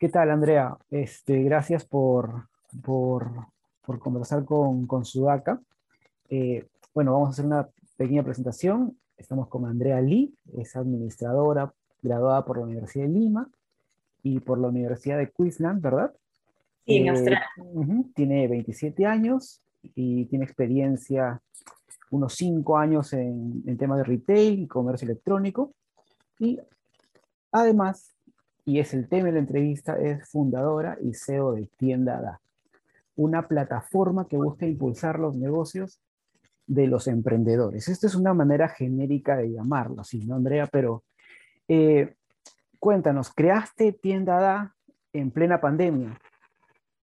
¿Qué tal, Andrea? Este, gracias por, por, por conversar con, con Sudaca. Eh, bueno, vamos a hacer una pequeña presentación. Estamos con Andrea Lee, es administradora graduada por la Universidad de Lima y por la Universidad de Queensland, ¿verdad? Sí, en eh, Australia. tiene 27 años y tiene experiencia unos 5 años en, en temas de retail y comercio electrónico. Y además y es el tema de la entrevista, es fundadora y CEO de Tienda Da, una plataforma que busca impulsar los negocios de los emprendedores. Esta es una manera genérica de llamarlo, ¿sí, no, Andrea? Pero eh, cuéntanos, creaste Tienda Da en plena pandemia.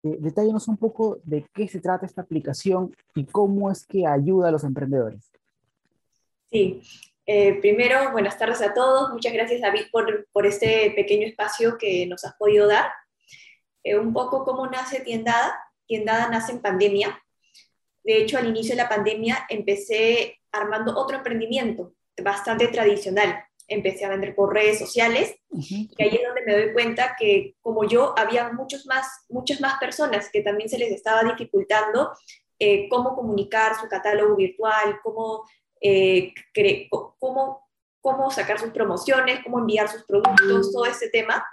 Eh, detállanos un poco de qué se trata esta aplicación y cómo es que ayuda a los emprendedores. Sí, eh, primero, buenas tardes a todos. Muchas gracias, David, por, por este pequeño espacio que nos has podido dar. Eh, un poco cómo nace Tiendada. Tiendada nace en pandemia. De hecho, al inicio de la pandemia empecé armando otro emprendimiento bastante tradicional. Empecé a vender por redes sociales y ahí es donde me doy cuenta que como yo había muchos más, muchas más personas que también se les estaba dificultando eh, cómo comunicar su catálogo virtual, cómo eh, cómo, cómo sacar sus promociones, cómo enviar sus productos, todo ese tema.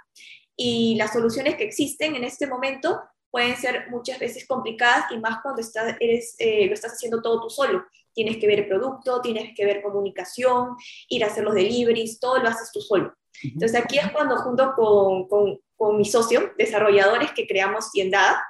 Y las soluciones que existen en este momento pueden ser muchas veces complicadas y más cuando estás, eres, eh, lo estás haciendo todo tú solo. Tienes que ver el producto, tienes que ver comunicación, ir a hacer los deliveries, todo lo haces tú solo. Entonces aquí es cuando junto con, con, con mi socio, desarrolladores, que creamos Tiendada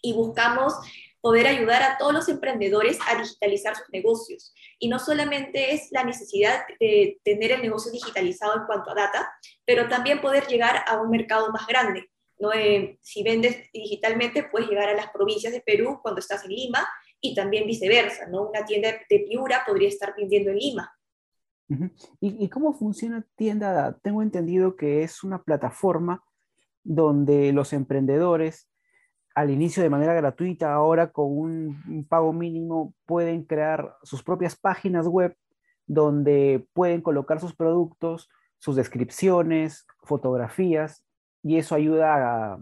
y buscamos poder ayudar a todos los emprendedores a digitalizar sus negocios. Y no solamente es la necesidad de tener el negocio digitalizado en cuanto a data, pero también poder llegar a un mercado más grande. ¿no? Eh, si vendes digitalmente, puedes llegar a las provincias de Perú cuando estás en Lima y también viceversa. ¿no? Una tienda de Piura podría estar vendiendo en Lima. ¿Y, ¿Y, cómo funciona Tienda? Tengo entendido que es una plataforma donde los emprendedores al inicio de manera gratuita, ahora con un, pago mínimo pueden crear sus propias páginas web donde pueden colocar sus productos, sus descripciones, fotografías, y eso ayuda a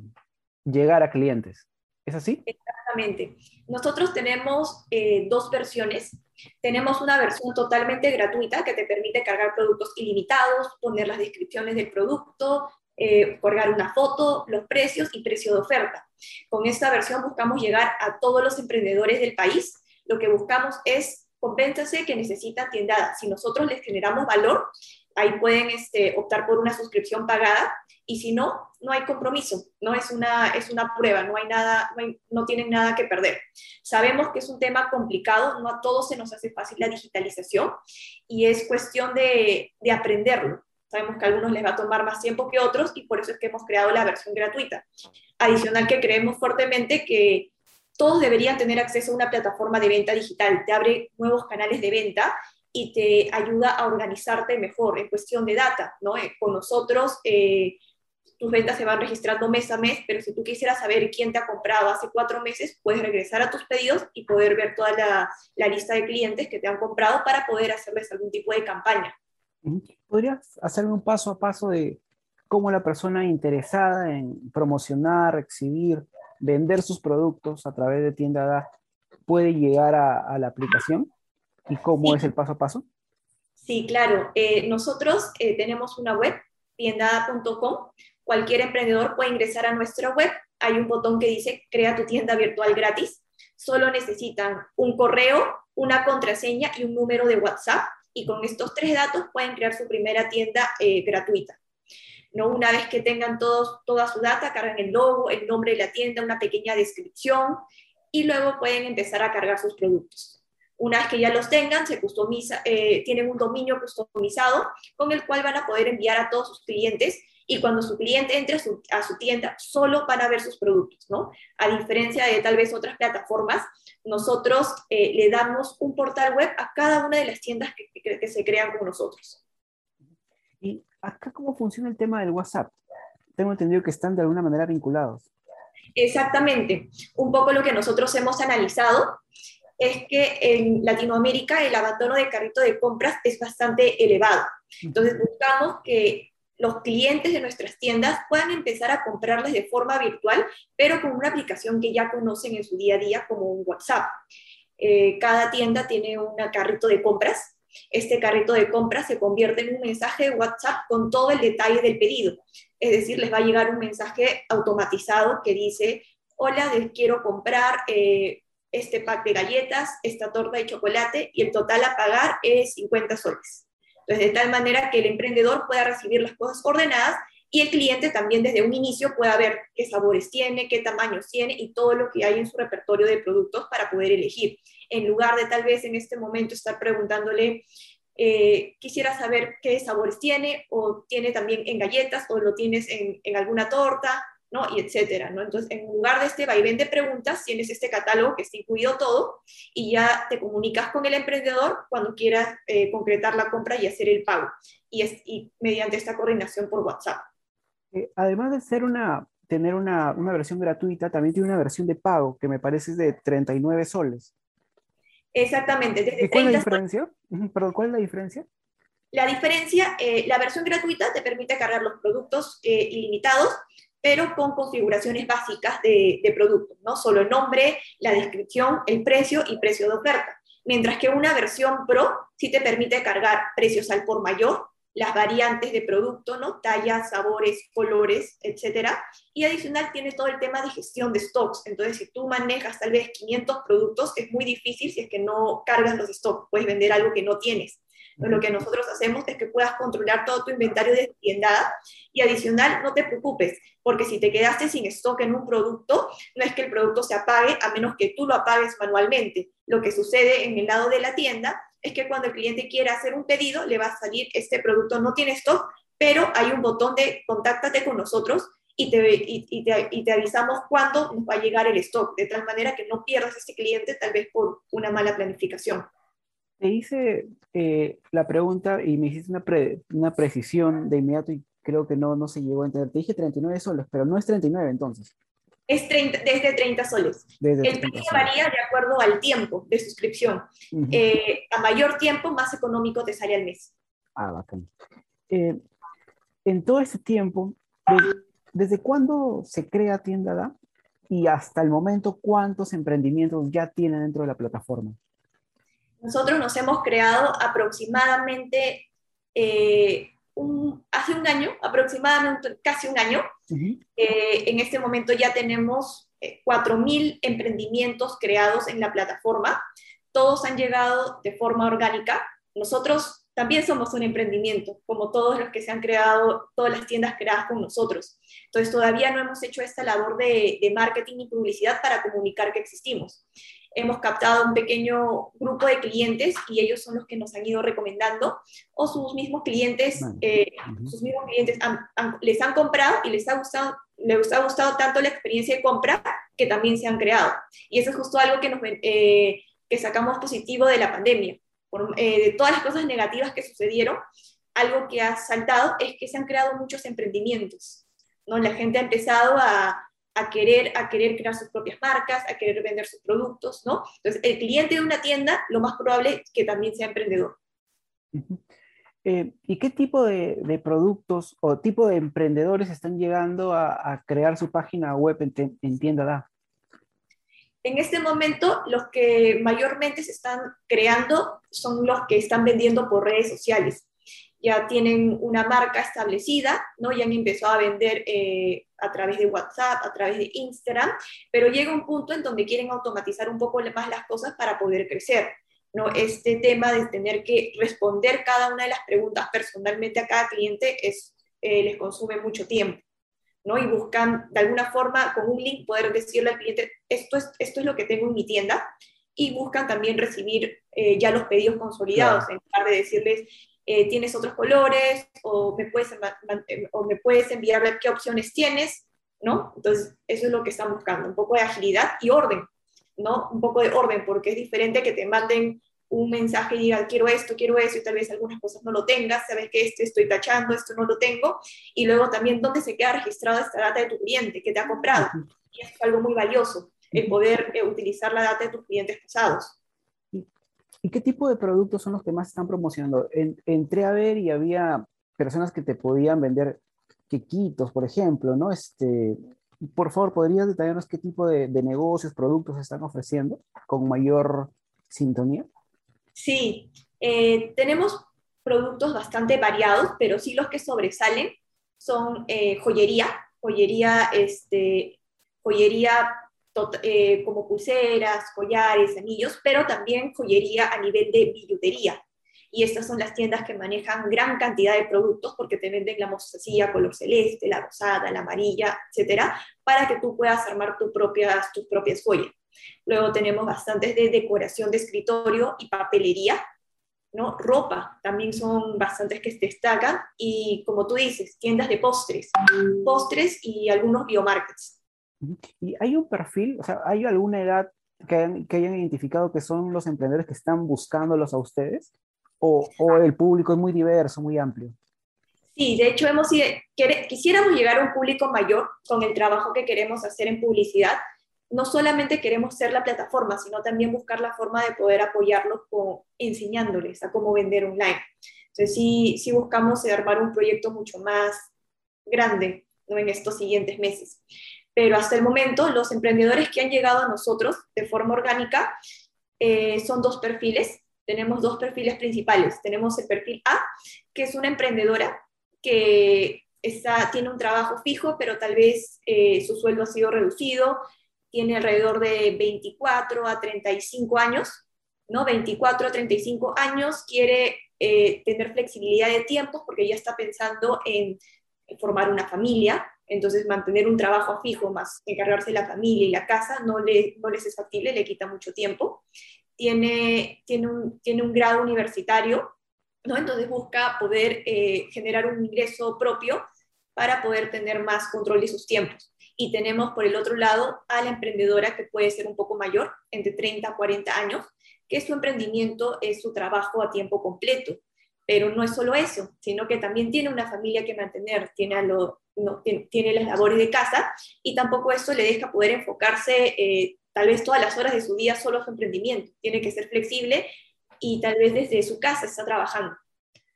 llegar a clientes. ¿Es así? Exactamente. Nosotros tenemos eh, dos versiones. Tenemos una versión totalmente gratuita que te permite cargar productos ilimitados, poner las descripciones del producto, eh, colgar una foto, los precios y precio de oferta. Con esta versión buscamos llegar a todos los emprendedores del país. Lo que buscamos es, convéntanse que necesitan tiendada. Si nosotros les generamos valor, ahí pueden este, optar por una suscripción pagada y si no, no hay compromiso, no es una, es una prueba, no hay nada, no, no, tienen nada que perder. Sabemos que es un tema complicado, no a todos se nos hace fácil la digitalización y es cuestión de, de aprenderlo. Sabemos que a algunos les va a tomar más tiempo que otros y por eso es que hemos creado la versión gratuita. Adicional que creemos fuertemente que todos deberían tener acceso a una plataforma de venta digital. Te abre nuevos canales de venta y te ayuda a organizarte mejor en cuestión de data. ¿no? Eh, con nosotros eh, tus ventas se van registrando mes a mes, pero si tú quisieras saber quién te ha comprado hace cuatro meses, puedes regresar a tus pedidos y poder ver toda la, la lista de clientes que te han comprado para poder hacerles algún tipo de campaña. ¿Podrías hacerme un paso a paso de cómo la persona interesada en promocionar, exhibir, vender sus productos a través de Tienda Da puede llegar a, la aplicación? ¿Y cómo es el paso a paso? Sí, claro. Eh, nosotros eh, tenemos una web, tiendada.com. Cualquier emprendedor puede ingresar a nuestra web. Hay un botón que dice Crea tu tienda virtual gratis. Solo necesitan un correo, una contraseña y un número de WhatsApp y con estos tres datos pueden crear su primera tienda eh, gratuita. ¿no? Una vez que tengan todos, toda su data, cargan el logo, el nombre de la tienda, una pequeña descripción y luego pueden empezar a cargar sus productos. Una vez que ya los tengan, se customiza, eh, tienen un dominio customizado con el cual van a poder enviar a todos sus clientes y cuando su cliente entre a su, a su, tienda, solo van a ver sus productos, ¿no? A diferencia de tal vez otras plataformas, nosotros eh, le damos un portal web a cada una de las tiendas que, que, se crean con nosotros. ¿Y acá cómo funciona el tema del WhatsApp? Tengo entendido que están de alguna manera vinculados. Exactamente. Un poco lo que nosotros hemos analizado es que en Latinoamérica el abandono de carrito de compras es bastante elevado. Entonces buscamos que los clientes de nuestras tiendas puedan empezar a comprarles de forma virtual, pero con una aplicación que ya conocen en su día a día como un WhatsApp. Eh, cada tienda tiene un carrito de compras. Este carrito de compras se convierte en un mensaje de WhatsApp con todo el detalle del pedido. Es decir, les va a llegar un mensaje automatizado que dice, hola, quiero comprar eh, este pack de galletas, esta torta de chocolate y el total a pagar es 50 soles. Entonces, de tal manera que el emprendedor pueda recibir las cosas ordenadas y el cliente también desde un inicio pueda ver qué sabores tiene, qué tamaños tiene y todo lo que hay en su repertorio de productos para poder elegir. En lugar de tal vez en este momento estar preguntándole, eh, quisiera saber qué sabores tiene o tiene también en galletas o lo tienes en, en alguna torta ¿no? Y etcétera, ¿no? Entonces, en lugar de este vaivén de preguntas, tienes este catálogo que está incluido todo y ya te comunicas con el emprendedor cuando quieras eh, concretar la compra y hacer el pago. Y, es, y mediante esta coordinación por WhatsApp. Eh, además de ser una, tener una, una, versión gratuita, también tiene una versión de pago que me parece de 39 soles. Exactamente. Desde ¿Cuál es la diferencia? Perdón, ¿cuál es la diferencia? La diferencia, eh, la versión gratuita te permite cargar los productos ilimitados pero con configuraciones básicas de, de producto, ¿no? Solo el nombre, la descripción, el precio y precio de oferta. Mientras que una versión Pro sí te permite cargar precios al por mayor, las variantes de producto, ¿no? Tallas, sabores, colores, etcétera. Y adicional tiene todo el tema de gestión de stocks. Entonces, si tú manejas tal vez 500 productos, es muy difícil si es que no cargas los stocks. Puedes vender algo que no tienes lo que nosotros hacemos es que puedas controlar todo tu inventario de tienda y adicional, no te preocupes, porque si te quedaste sin stock en un producto, no es que el producto se apague a menos que tú lo apagues manualmente. Lo que sucede en el lado de la tienda es que cuando el cliente quiera hacer un pedido, le va a salir este producto no tiene stock, pero hay un botón de contáctate con nosotros y te, y, te, y te, avisamos cuándo nos va a llegar el stock, de tal manera que no pierdas este cliente tal vez por una mala planificación. Te hice eh, la pregunta y me hiciste una, una, precisión de inmediato y creo que no, no se llegó a entender. Te dije 39 soles, pero no es 39 entonces. Es 30, desde 30 soles. el precio varía de acuerdo al tiempo de suscripción. Eh, a mayor tiempo, más económico te sale al mes. Ah, bacán. Eh, en todo ese tiempo, ¿desde cuándo se crea Tienda Da? Y hasta el momento, ¿cuántos emprendimientos ya tienen dentro de la plataforma? Nosotros nos hemos creado aproximadamente eh, hace un año, aproximadamente casi un año. Eh, en este momento ya tenemos 4.000 eh, emprendimientos creados en la plataforma. Todos han llegado de forma orgánica. Nosotros también somos un emprendimiento, como todos los que se han creado, todas las tiendas creadas con nosotros. Entonces todavía no hemos hecho esta labor de, de marketing y publicidad para comunicar que existimos hemos captado un pequeño grupo de clientes y ellos son los que nos han ido recomendando o sus mismos clientes, eh, sus mismos clientes les han comprado y les ha, gustado, les ha gustado tanto la experiencia de compra que también se han creado. Y eso es justo algo que, nos, eh, que sacamos positivo de la pandemia. Eh, de todas las cosas negativas que sucedieron, algo que ha saltado es que se han creado muchos emprendimientos. ¿no? La gente ha empezado a, a querer, a querer crear sus propias marcas, a querer vender sus productos, ¿no? Entonces, el cliente de una tienda, lo más probable es que también sea emprendedor. Eh, ¿Y qué tipo de, productos o tipo de emprendedores están llegando a, crear su página web en, en Tienda Da? En este momento, los que mayormente se están creando son los que están vendiendo por redes sociales ya tienen una marca establecida, ¿no? Ya han empezado a vender eh, a través de WhatsApp, a través de Instagram, pero llega un punto en donde quieren automatizar un poco más las cosas para poder crecer, ¿no? Este tema de tener que responder cada una de las preguntas personalmente a cada cliente es, eh, les consume mucho tiempo, ¿no? Y buscan de alguna forma con un link poder decirle al cliente, esto es, esto es lo que tengo en mi tienda, y buscan también recibir eh, ya los pedidos consolidados, en lugar de decirles, eh, tienes otros colores o me, puedes, o me puedes enviar ver qué opciones tienes, ¿no? Entonces, eso es lo que están buscando, un poco de agilidad y orden, ¿no? Un poco de orden, porque es diferente que te manden un mensaje y digan, quiero esto, quiero eso, y tal vez algunas cosas no lo tengas, sabes que este estoy tachando, esto no lo tengo, y luego también dónde se queda registrada esta data de tu cliente que te ha comprado. Y es algo muy valioso, el poder eh, utilizar la data de tus clientes pasados. ¿Y qué tipo de productos son los que más están promocionando? entré a ver y había personas que te podían vender quequitos, por ejemplo, ¿no? Este, por favor, ¿podrías detallarnos qué tipo de, negocios, productos están ofreciendo con mayor sintonía? Sí, eh, tenemos productos bastante variados, pero sí los que sobresalen son eh, joyería, joyería, este, joyería eh, como pulseras, collares, anillos, pero también joyería a nivel de billutería. Y estas son las tiendas que manejan gran cantidad de productos porque te venden la mostacilla color celeste, la rosada, la amarilla, etcétera, para que tú puedas armar tus propias, tus propias joyas. Luego tenemos bastantes de decoración de escritorio y papelería, ¿no? Ropa, también son bastantes que destacan. Y como tú dices, tiendas de postres, postres y algunos biomarkets. ¿Y hay un perfil, o sea, hay alguna edad que hayan, que hayan identificado que son los emprendedores que están buscándolos a ustedes? ¿O, o el público es muy diverso, muy amplio? Sí, de hecho hemos, quisiéramos llegar a un público mayor con el trabajo que queremos hacer en publicidad, no solamente queremos ser la plataforma, sino también buscar la forma de poder apoyarlos con, enseñándoles a cómo vender online. Entonces, sí, sí buscamos armar un proyecto mucho más grande en estos siguientes meses. Pero hasta el momento, los emprendedores que han llegado a nosotros de forma orgánica eh, son dos perfiles. Tenemos dos perfiles principales. Tenemos el perfil A, que es una emprendedora que está, tiene un trabajo fijo, pero tal vez eh, su sueldo ha sido reducido, tiene alrededor de 24 a 35 años, ¿no? 24 a 35 años, quiere eh, tener flexibilidad de tiempos porque ya está pensando en, formar una familia, entonces mantener un trabajo fijo más encargarse de la familia y la casa no, le, no les es factible, le quita mucho tiempo. Tiene, tiene, un, tiene un grado universitario, ¿no? entonces busca poder eh, generar un ingreso propio para poder tener más control de sus tiempos. Y tenemos por el otro lado a la emprendedora que puede ser un poco mayor, entre 30 a 40 años, que su emprendimiento es su trabajo a tiempo completo. Pero no es solo eso, sino que también tiene una familia que mantener, tiene, lo, no, tiene, las labores de casa y tampoco eso le deja poder enfocarse eh, tal vez todas las horas de su día solo a su emprendimiento. Tiene que ser flexible y tal vez desde su casa está trabajando.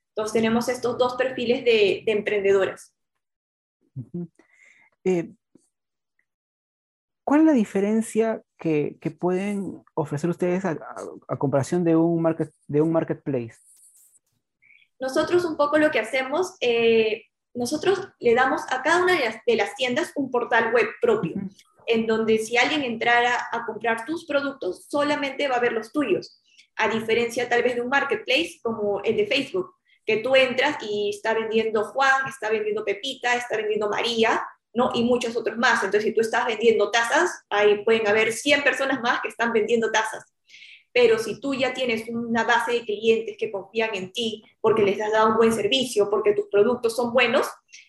Entonces tenemos estos dos perfiles de, emprendedoras. ¿Cuál es la diferencia que, pueden ofrecer ustedes a, comparación de un, market, de un marketplace? Nosotros un poco lo que hacemos, eh, nosotros le damos a cada una de las, tiendas un portal web propio, en donde si alguien entrara a comprar tus productos, solamente va a ver los tuyos, a diferencia tal vez de un marketplace como el de Facebook, que tú entras y está vendiendo Juan, está vendiendo Pepita, está vendiendo María, ¿no? Y muchos otros más. Entonces, si tú estás vendiendo tazas, ahí pueden haber 100 personas más que están vendiendo tazas. Pero si tú ya tienes una base de clientes que confían en ti porque les has dado un buen servicio, porque tus productos son buenos,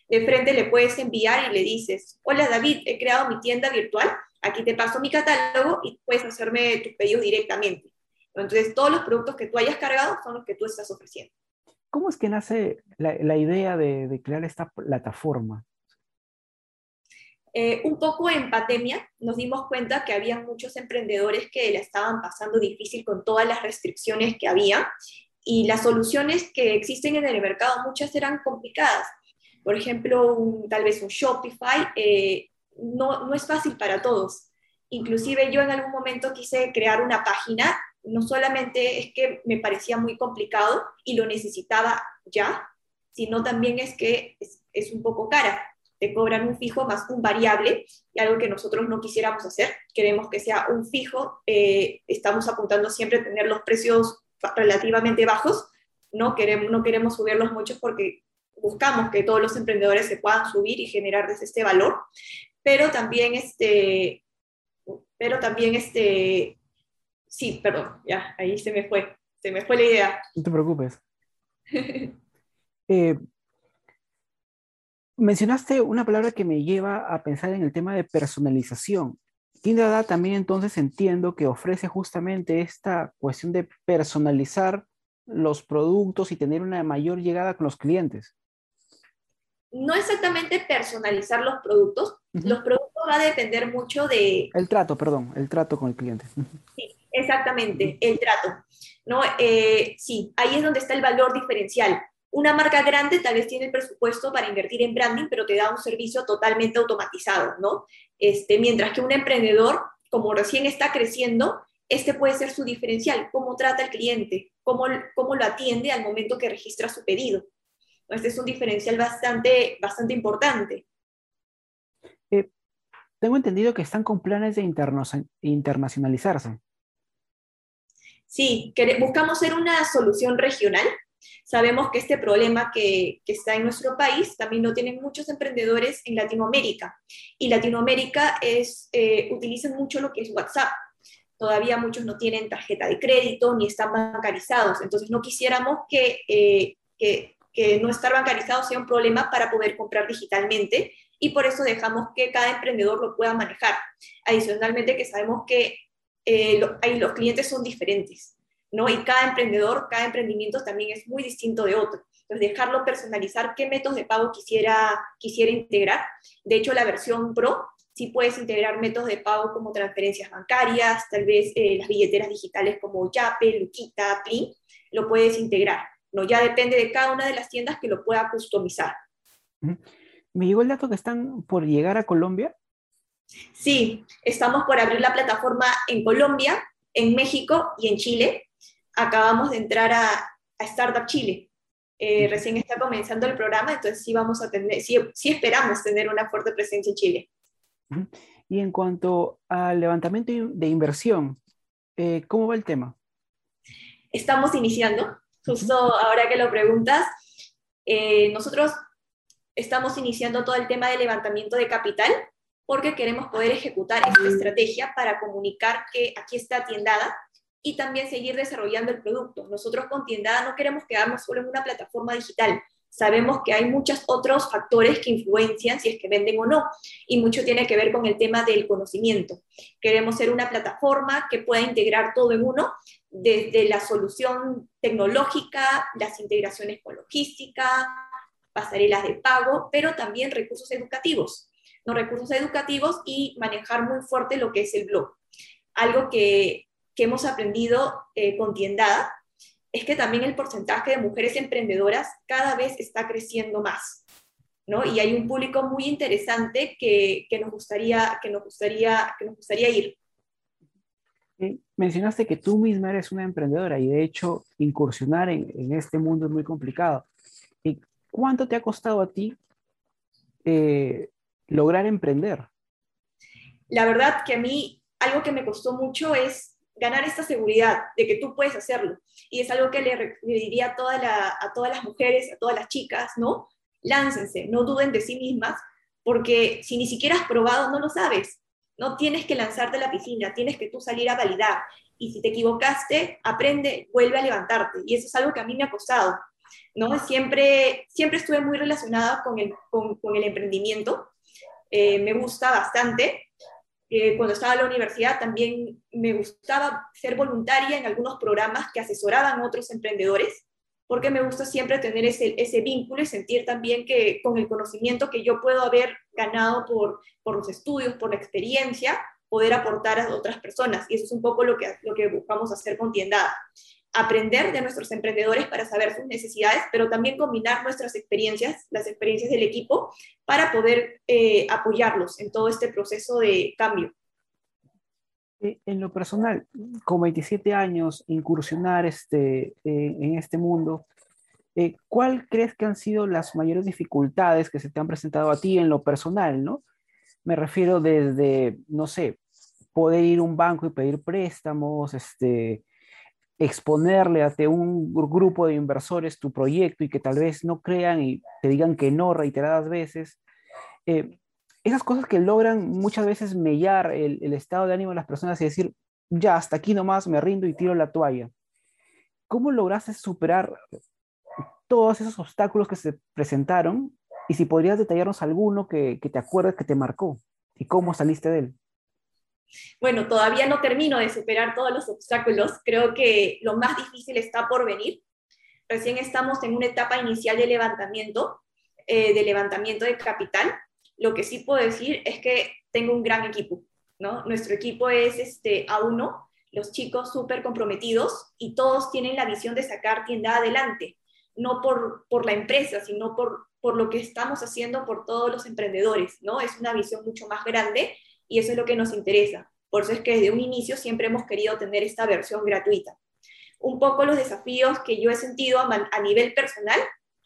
de frente le puedes enviar y le dices, hola David, he creado mi tienda virtual, aquí te paso mi catálogo y puedes hacerme tus pedidos directamente. Entonces, todos los productos que tú hayas cargado son los que tú estás ofreciendo. ¿Cómo es que nace la, idea de crear esta plataforma? Eh, un poco en pandemia nos dimos cuenta que había muchos emprendedores que la estaban pasando difícil con todas las restricciones que había y las soluciones que existen en el mercado muchas eran complicadas. Por ejemplo, tal vez un Shopify eh, no, no es fácil para todos. Inclusive yo en algún momento quise crear una página, no solamente es que me parecía muy complicado y lo necesitaba ya, sino también es que es, es un poco cara te cobran un fijo más un variable, y algo que nosotros no quisiéramos hacer. Queremos que sea un fijo, eh, estamos apuntando siempre a tener los precios relativamente bajos, no queremos, no queremos subirlos mucho porque buscamos que todos los emprendedores se puedan subir y generar desde este valor, pero también este, pero también este, sí, perdón, ya, ahí se me fue, se me fue la idea. No te preocupes. eh, mencionaste una palabra que me lleva a pensar en el tema de personalización. Tienda también entonces entiendo que ofrece justamente esta cuestión de personalizar los productos y tener una mayor llegada con los clientes. No exactamente personalizar los productos. Los productos va a depender mucho de... El trato, perdón, el trato con el cliente. Sí, exactamente, el trato. ¿no? Eh, sí, ahí es donde está el valor diferencial Una marca grande tal vez tiene el presupuesto para invertir en branding, pero te da un servicio totalmente automatizado, ¿no? Este, mientras que un emprendedor, como recién está creciendo, este puede ser su diferencial, cómo trata al cliente, cómo, cómo lo atiende al momento que registra su pedido. Este es un diferencial bastante, bastante importante. Eh, tengo entendido que están con planes de internacionalizarse. Sí, buscamos ser una solución regional Sabemos que este problema que, está en nuestro país también lo tienen muchos emprendedores en Latinoamérica. Y Latinoamérica es, eh, utilizan mucho lo que es WhatsApp. Todavía muchos no tienen tarjeta de crédito ni están bancarizados. Entonces no quisiéramos que, eh, que, que no estar bancarizados sea un problema para poder comprar digitalmente y por eso dejamos que cada emprendedor lo pueda manejar. Adicionalmente que sabemos que eh, los clientes son diferentes. ¿No? Y cada emprendedor, cada emprendimiento también es muy distinto de otro. Entonces, dejarlo personalizar qué métodos de pago quisiera, quisiera integrar. De hecho, la versión Pro sí puedes integrar métodos de pago como transferencias bancarias, tal vez eh, las billeteras digitales como Yape, Luquita, Plin, lo puedes integrar. ¿no? Ya depende de cada una de las tiendas que lo pueda customizar. Me llegó el dato que están por llegar a Colombia. Sí, estamos por abrir la plataforma en Colombia, en México y en Chile acabamos de entrar a, Startup Chile. Eh, recién está comenzando el programa, entonces sí vamos a tener, sí, esperamos tener una fuerte presencia en Chile. Y en cuanto al levantamiento de inversión, eh, ¿cómo va el tema? Estamos iniciando, justo ahora que lo preguntas, eh, nosotros estamos iniciando todo el tema de levantamiento de capital porque queremos poder ejecutar esta estrategia para comunicar que aquí está tiendada, y también seguir desarrollando el producto. Nosotros con Tiendada no queremos quedarnos solo en una plataforma digital. Sabemos que hay muchos otros factores que influencian si es que venden o no, y mucho tiene que ver con el tema del conocimiento. Queremos ser una plataforma que pueda integrar todo en uno, desde la solución tecnológica, las integraciones con logística, pasarelas de pago, pero también recursos educativos. No recursos educativos y manejar muy fuerte lo que es el blog. Algo que que hemos aprendido eh, con Tiendada es que también el porcentaje de mujeres emprendedoras cada vez está creciendo más. ¿no? Y hay un público muy interesante que, que nos, gustaría, que, nos, gustaría, que nos gustaría ir. Mencionaste que tú misma eres una emprendedora y de hecho incursionar en, en este mundo es muy complicado. ¿Y cuánto te ha costado a ti eh, lograr emprender? La verdad que a mí algo que me costó mucho es ganar esta seguridad de que tú puedes hacerlo. Y es algo que le, diría a, toda a todas las mujeres, a todas las chicas, ¿no? Láncense, no duden de sí mismas, porque si ni siquiera has probado, no lo sabes. No tienes que lanzarte a la piscina, tienes que tú salir a validar. Y si te equivocaste, aprende, vuelve a levantarte. Y eso es algo que a mí me ha costado. ¿no? Siempre, siempre estuve muy relacionada con el, con, el emprendimiento. Eh, me gusta bastante cuando estaba en la universidad también me gustaba ser voluntaria en algunos programas que asesoraban a otros emprendedores, porque me gusta siempre tener ese, vínculo y sentir también que con el conocimiento que yo puedo haber ganado por, por los estudios, por la experiencia, poder aportar a otras personas. Y eso es un poco lo que, lo que buscamos hacer con Tiendada aprender de nuestros emprendedores para saber sus necesidades, pero también combinar nuestras experiencias, las experiencias del equipo, para poder eh, apoyarlos en todo este proceso de cambio. Eh, en lo personal, con 27 años, incursionar este, en este mundo, eh, ¿cuál crees que han sido las mayores dificultades que se te han presentado a ti en lo personal, no? Me refiero desde, no sé, poder ir a un banco y pedir préstamos, este, exponerle ante un grupo de inversores tu proyecto y que tal vez no crean y te digan que no reiteradas veces. Eh, esas cosas que logran muchas veces mellar el, el, estado de ánimo de las personas y decir, ya, hasta aquí nomás me rindo y tiro la toalla. ¿Cómo lograste superar todos esos obstáculos que se presentaron? Y si podrías detallarnos alguno que, que te acuerdes que te marcó y cómo saliste de él. Bueno, todavía no termino de superar todos los obstáculos. Creo que lo más difícil está por venir. Recién estamos en una etapa inicial de levantamiento, eh, de levantamiento de capital. Lo que sí puedo decir es que tengo un gran equipo. ¿no? Nuestro equipo es este, A1, los chicos súper comprometidos y todos tienen la visión de sacar tienda adelante. no por, por la empresa, sino por, por lo que estamos haciendo por todos los emprendedores, ¿no? Es una visión mucho más grande y eso es lo que nos interesa. Por eso es que desde un inicio siempre hemos querido tener esta versión gratuita. Un poco los desafíos que yo he sentido a, nivel personal,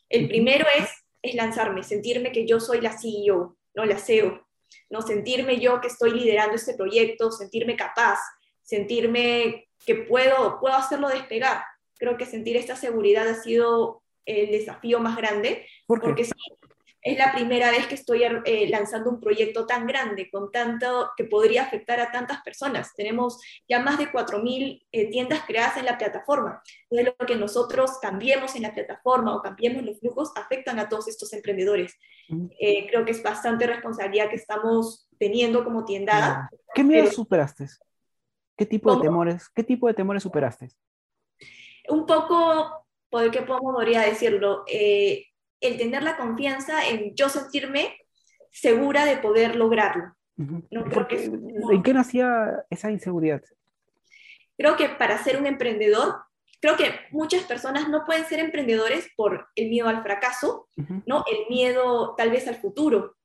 el primero es, es lanzarme, sentirme que yo soy la CEO, no la CEO, no sentirme yo que estoy liderando este proyecto, sentirme capaz, sentirme que puedo, puedo hacerlo despegar. Creo que sentir esta seguridad ha sido el desafío más grande, porque sí, es la primera vez que estoy eh, lanzando un proyecto tan grande, con tanto que podría afectar a tantas personas. Tenemos ya más de 4.000 eh, tiendas creadas en la plataforma. Entonces, lo que nosotros cambiemos en la plataforma o cambiemos los flujos afectan a todos estos emprendedores. Eh, creo que es bastante responsabilidad que estamos teniendo como tiendada. ¿Qué miedo superaste? ¿Qué tipo de temores? ¿Qué tipo de temores superaste? Un poco poder que podría decirlo, eh, el tener la confianza en yo sentirme segura de poder lograrlo. no, que, ¿En qué nacía esa inseguridad? Creo que para ser un emprendedor, creo que muchas personas no pueden ser emprendedores por el miedo al fracaso, ¿no? El miedo tal vez al futuro.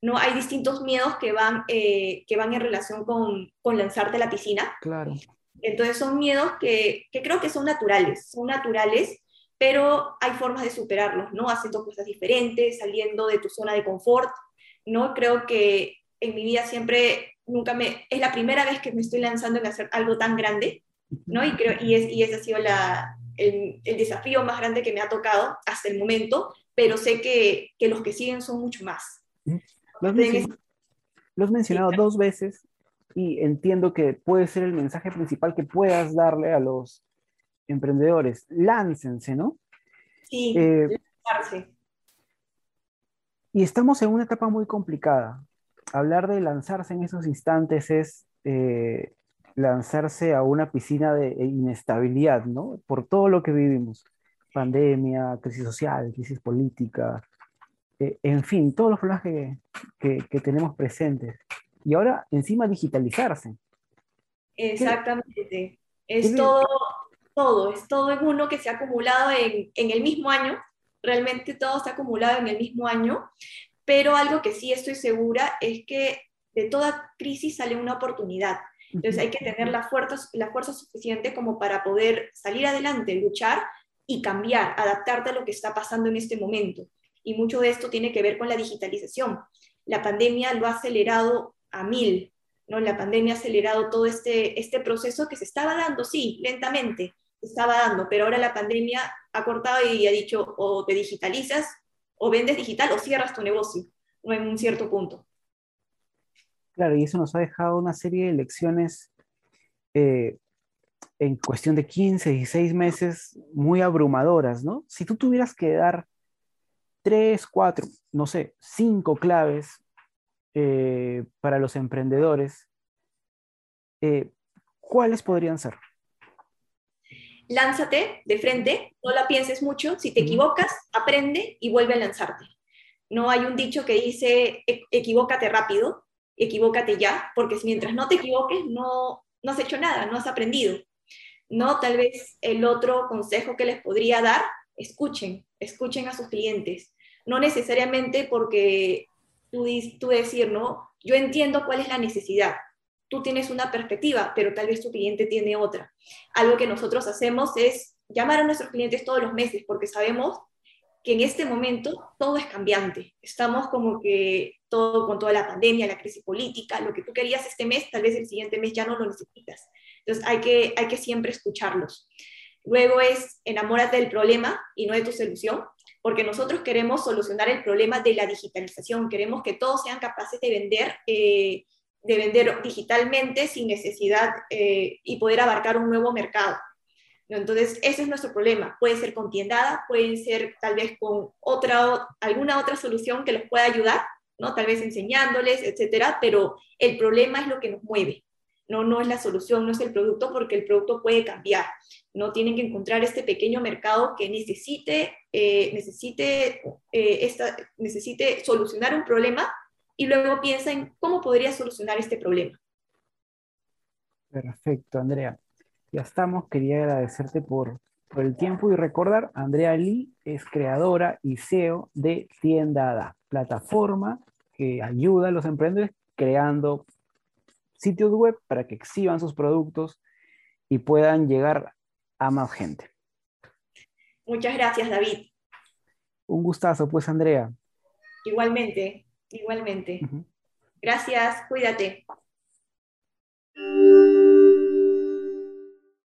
¿no? Hay distintos miedos que van, eh, que van en relación con, con lanzarte a la piscina. Claro. Entonces son miedos que, creo que son naturales, son naturales, pero hay formas de superarlos, ¿no? Haciendo cosas diferentes, saliendo de tu zona de confort, ¿no? Creo que en mi vida siempre, nunca me, es la primera vez que me estoy lanzando en hacer algo tan grande, ¿no? Y, creo, y, es, y ese ha sido la, el, desafío más grande que me ha tocado hasta el momento, pero sé que, que los que siguen son mucho más. Lo has, mencionado dos veces y entiendo que puede ser el mensaje principal que puedas darle a los emprendedores. Láncense, ¿no? Sí, eh, Y estamos en una etapa muy complicada. Hablar de lanzarse en esos instantes es eh, lanzarse a una piscina de inestabilidad, ¿no? Por todo lo que vivimos. Pandemia, crisis social, crisis política, eh, en fin, todos los problemas que, que tenemos presentes y ahora encima digitalizarse. Exactamente. Es todo, todo, es todo en uno que se ha acumulado en, en el mismo año. Realmente todo se ha acumulado en el mismo año. Pero algo que sí estoy segura es que de toda crisis sale una oportunidad. Entonces hay que tener la fuerza, la fuerza suficiente como para poder salir adelante, luchar y cambiar, adaptarte a lo que está pasando en este momento. Y mucho de esto tiene que ver con la digitalización. La pandemia lo ha acelerado a mil. ¿no? La pandemia ha acelerado todo este, este proceso que se estaba dando, sí, lentamente, estaba dando, pero ahora la pandemia ha cortado y ha dicho o te digitalizas o vendes digital o cierras tu negocio, en un cierto punto. Claro, y eso nos ha dejado una serie de lecciones eh, en cuestión de 15, 16 meses muy abrumadoras, ¿no? Si tú tuvieras que dar tres, cuatro, no sé, cinco claves eh, para los emprendedores, eh, ¿cuáles podrían ser? Lánzate de frente, no la pienses mucho, si te equivocas, aprende y vuelve a lanzarte. No hay un dicho que dice e-, equivócate rápido, equivócate ya, porque mientras no te equivoques no, no has hecho nada, no has aprendido. No, tal vez el otro consejo que les podría dar, escuchen, escuchen a sus clientes. No necesariamente porque tú, tú decir, ¿no? Yo entiendo cuál es la necesidad. Tú tienes una perspectiva, pero tal vez tu cliente tiene otra. Algo que nosotros hacemos es llamar a nuestros clientes todos los meses porque sabemos que en este momento todo es cambiante. Estamos como que todo con toda la pandemia, la crisis política, lo que tú querías este mes, tal vez el siguiente mes ya no lo necesitas. Entonces hay que, hay que siempre escucharlos. Luego es enamórate del problema y no de tu solución porque nosotros queremos solucionar el problema de la digitalización, queremos que todos sean capaces de vender, eh, de vender digitalmente sin necesidad eh, y poder abarcar un nuevo mercado. Entonces, ese es nuestro problema. Puede ser con tiendada, puede ser tal vez con otra, alguna otra solución que les pueda ayudar, ¿no? tal vez enseñándoles, etcétera, pero el problema es lo que nos mueve no, no es la solución, no es el producto, porque el producto puede cambiar. No tienen que encontrar este pequeño mercado que necesite, eh, necesite, eh, esta, necesite solucionar un problema y luego piensa en cómo podría solucionar este problema. Perfecto, Andrea. Ya estamos. Quería agradecerte por por el tiempo y recordar, Andrea Lee es creadora y CEO de Tiendada, plataforma que ayuda a los emprendedores creando sitios web para que exhiban sus productos y puedan llegar a más gente. Muchas gracias, David. Un gustazo, pues, Andrea. Igualmente, igualmente. Gracias, cuídate.